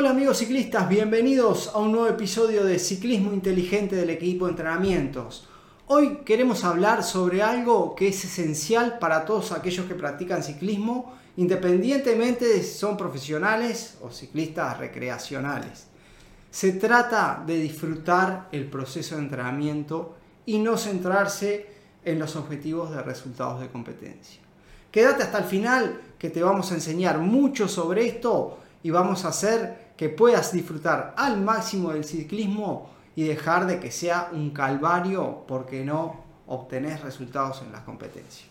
Hola amigos ciclistas, bienvenidos a un nuevo episodio de Ciclismo Inteligente del equipo entrenamientos. Hoy queremos hablar sobre algo que es esencial para todos aquellos que practican ciclismo, independientemente de si son profesionales o ciclistas recreacionales. Se trata de disfrutar el proceso de entrenamiento y no centrarse en los objetivos de resultados de competencia. Quédate hasta el final que te vamos a enseñar mucho sobre esto y vamos a hacer que puedas disfrutar al máximo del ciclismo y dejar de que sea un calvario porque no obtenés resultados en las competencias.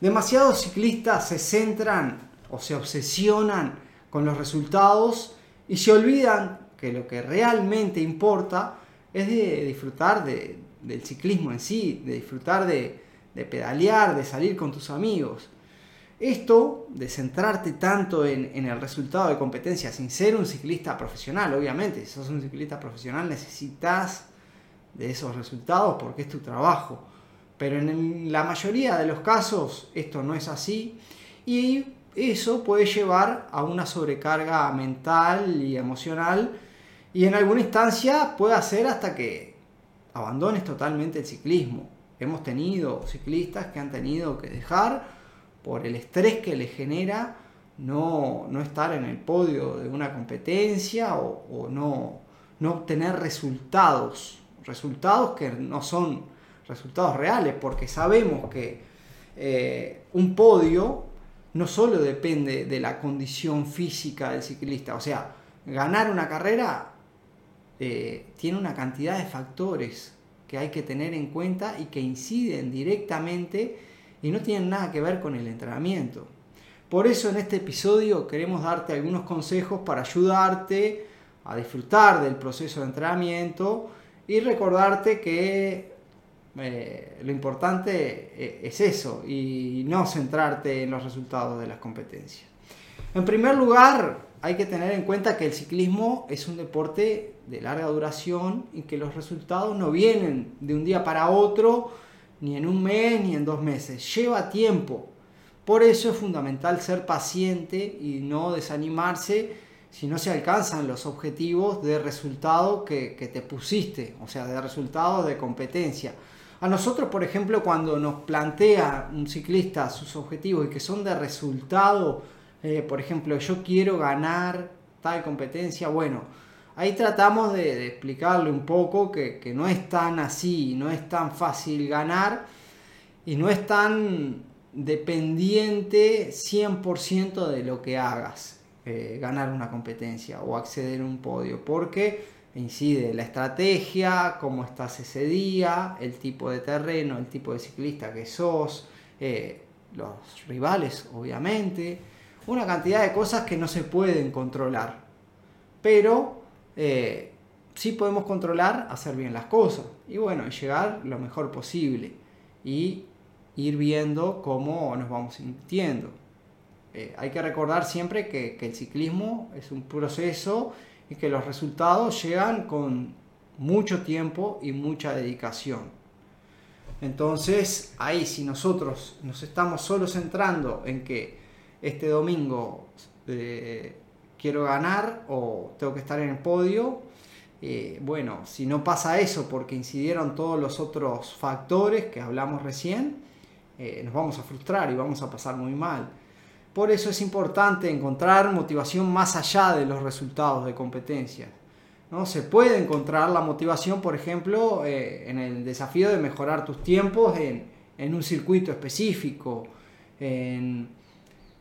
Demasiados ciclistas se centran o se obsesionan con los resultados y se olvidan que lo que realmente importa es de disfrutar del ciclismo en sí, de disfrutar de, pedalear, de salir con tus amigos. Esto de centrarte tanto en, en, el resultado de competencia sin ser un ciclista profesional, obviamente, si sos un ciclista profesional necesitas de esos resultados porque es tu trabajo. Pero en la mayoría de los casos esto no es así y eso puede llevar a una sobrecarga mental y emocional y en alguna instancia puede hacer hasta que abandones totalmente el ciclismo. Hemos tenido ciclistas que han tenido que dejar por el estrés que les genera no, estar en el podio de una competencia o, no, no obtener resultados, resultados que no son resultados reales, porque sabemos que eh, un podio no solo depende de la condición física del ciclista, o sea, ganar una carrera eh, tiene una cantidad de factores que hay que tener en cuenta y que inciden directamente y no tienen nada que ver con el entrenamiento. Por eso en este episodio queremos darte algunos consejos para ayudarte a disfrutar del proceso de entrenamiento y recordarte que eh, lo importante eh, es eso y no centrarte en los resultados de las competencias. En primer lugar, hay que tener en cuenta que el ciclismo es un deporte de larga duración y que los resultados no vienen de un día para otro, ni en un mes, ni en dos meses. Lleva tiempo. Por eso es fundamental ser paciente y no desanimarse si no se alcanzan los objetivos de resultado que, que te pusiste, o sea, de resultados de competencia. A nosotros, por ejemplo, cuando nos plantea un ciclista sus objetivos y que son de resultado, eh, por ejemplo, yo quiero ganar tal competencia, bueno, ahí tratamos de, explicarle un poco que, no es tan así, no es tan fácil ganar y no es tan dependiente 100% de lo que hagas, eh, ganar una competencia o acceder a un podio, porque incide la estrategia, cómo estás ese día, el tipo de terreno, el tipo de ciclista que sos, eh, los rivales, obviamente, una cantidad de cosas que no se pueden controlar. Pero eh, sí podemos controlar hacer bien las cosas y bueno, llegar lo mejor posible y ir viendo cómo nos vamos sintiendo. Eh, hay que recordar siempre que, que el ciclismo es un proceso y que los resultados llegan con mucho tiempo y mucha dedicación. Entonces, ahí si nosotros nos estamos solo centrando en que este domingo eh, quiero ganar o tengo que estar en el podio, eh, bueno, si no pasa eso porque incidieron todos los otros factores que hablamos recién, eh, nos vamos a frustrar y vamos a pasar muy mal. Por eso es importante encontrar motivación más allá de los resultados de competencia. ¿no? Se puede encontrar la motivación, por ejemplo, eh, en el desafío de mejorar tus tiempos en, un circuito específico, en,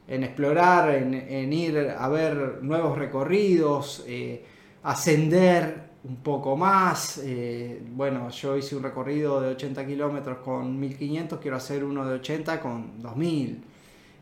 explorar, en, ir a ver nuevos recorridos, eh, ascender un poco más. Eh, bueno, yo hice un recorrido de 80 kilómetros con 1500, quiero hacer uno de 80 con 2000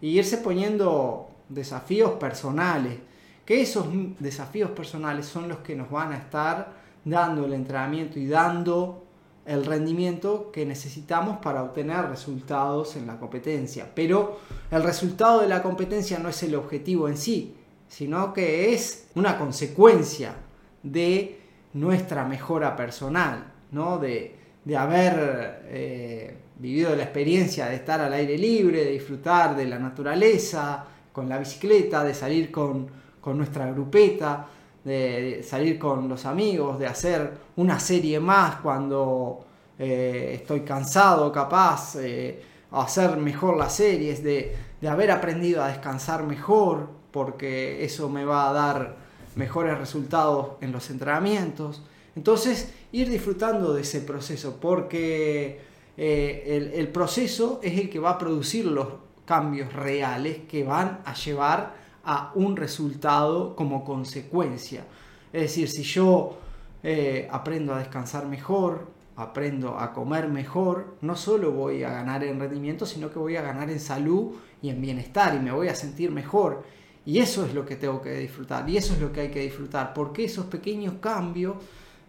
y irse poniendo desafíos personales, que esos desafíos personales son los que nos van a estar dando el entrenamiento y dando el rendimiento que necesitamos para obtener resultados en la competencia. Pero el resultado de la competencia no es el objetivo en sí, sino que es una consecuencia de nuestra mejora personal, ¿no? de, haber eh, vivido la experiencia de estar al aire libre, de disfrutar de la naturaleza, con la bicicleta, de salir con, nuestra grupeta, de, salir con los amigos, de hacer una serie más cuando eh, estoy cansado, capaz, eh, hacer mejor las series, de, de haber aprendido a descansar mejor, porque eso me va a dar mejores resultados en los entrenamientos. Entonces, ir disfrutando de ese proceso, porque eh, el, proceso es el que va a producir los cambios reales que van a llevar a un resultado como consecuencia. Es decir, si yo eh, aprendo a descansar mejor, aprendo a comer mejor, no solo voy a ganar en rendimiento, sino que voy a ganar en salud y en bienestar y me voy a sentir mejor. Y eso es lo que tengo que disfrutar y eso es lo que hay que disfrutar, porque esos pequeños cambios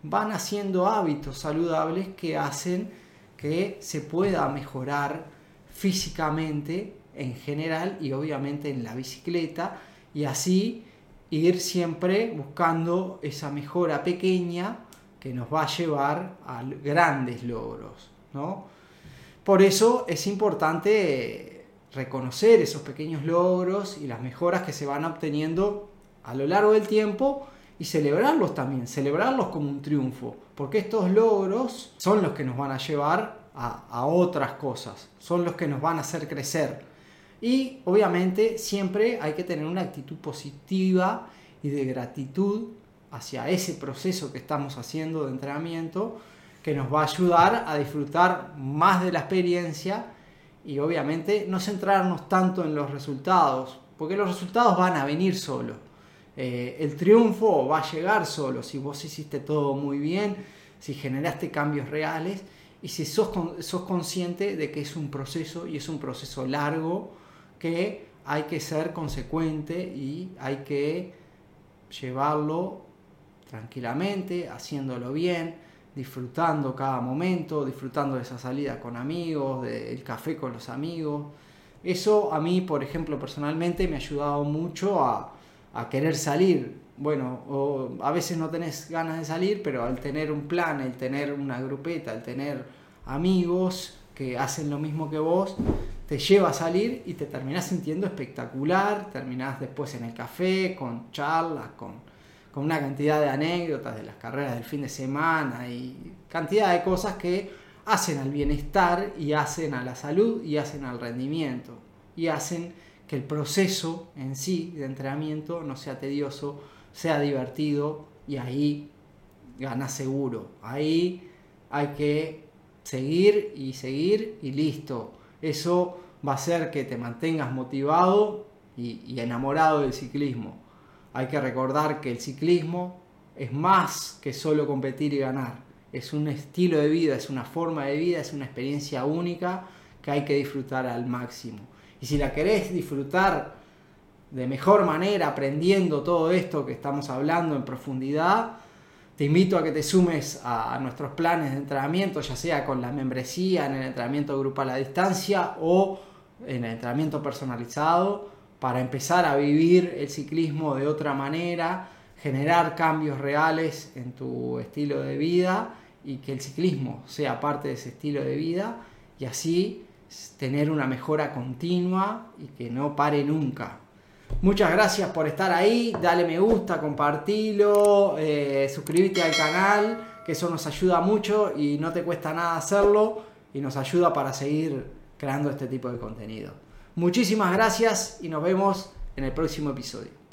van haciendo hábitos saludables que hacen que se pueda mejorar físicamente en general y obviamente en la bicicleta y así ir siempre buscando esa mejora pequeña que nos va a llevar a grandes logros. ¿no? Por eso es importante reconocer esos pequeños logros y las mejoras que se van obteniendo a lo largo del tiempo y celebrarlos también, celebrarlos como un triunfo, porque estos logros son los que nos van a llevar a, otras cosas, son los que nos van a hacer crecer. Y obviamente siempre hay que tener una actitud positiva y de gratitud hacia ese proceso que estamos haciendo de entrenamiento que nos va a ayudar a disfrutar más de la experiencia y obviamente no centrarnos tanto en los resultados, porque los resultados van a venir solo. Eh, el triunfo va a llegar solo si vos hiciste todo muy bien, si generaste cambios reales y si sos, sos consciente de que es un proceso y es un proceso largo que hay que ser consecuente y hay que llevarlo tranquilamente, haciéndolo bien disfrutando cada momento, disfrutando de esa salida con amigos, del café con los amigos. Eso a mí, por ejemplo, personalmente me ha ayudado mucho a, querer salir. Bueno, a veces no tenés ganas de salir, pero al tener un plan, el tener una grupeta, el tener amigos que hacen lo mismo que vos, te lleva a salir y te terminás sintiendo espectacular, terminás después en el café, con charlas, con, con una cantidad de anécdotas de las carreras del fin de semana y cantidad de cosas que hacen al bienestar y hacen a la salud y hacen al rendimiento y hacen que el proceso en sí de entrenamiento no sea tedioso, sea divertido y ahí gana seguro. Ahí hay que seguir y seguir y listo. Eso va a hacer que te mantengas motivado y, y enamorado del ciclismo. Hay que recordar que el ciclismo es más que solo competir y ganar. Es un estilo de vida, es una forma de vida, es una experiencia única que hay que disfrutar al máximo. Y si la querés disfrutar de mejor manera, aprendiendo todo esto que estamos hablando en profundidad, te invito a que te sumes a, nuestros planes de entrenamiento, ya sea con la membresía, en el entrenamiento grupal a distancia o en el entrenamiento personalizado para empezar a vivir el ciclismo de otra manera, generar cambios reales en tu estilo de vida y que el ciclismo sea parte de ese estilo de vida y así tener una mejora continua y que no pare nunca. Muchas gracias por estar ahí, dale me gusta, compartilo, eh, suscríbete al canal, que eso nos ayuda mucho y no te cuesta nada hacerlo y nos ayuda para seguir creando este tipo de contenido. Muchísimas gracias y nos vemos en el próximo episodio.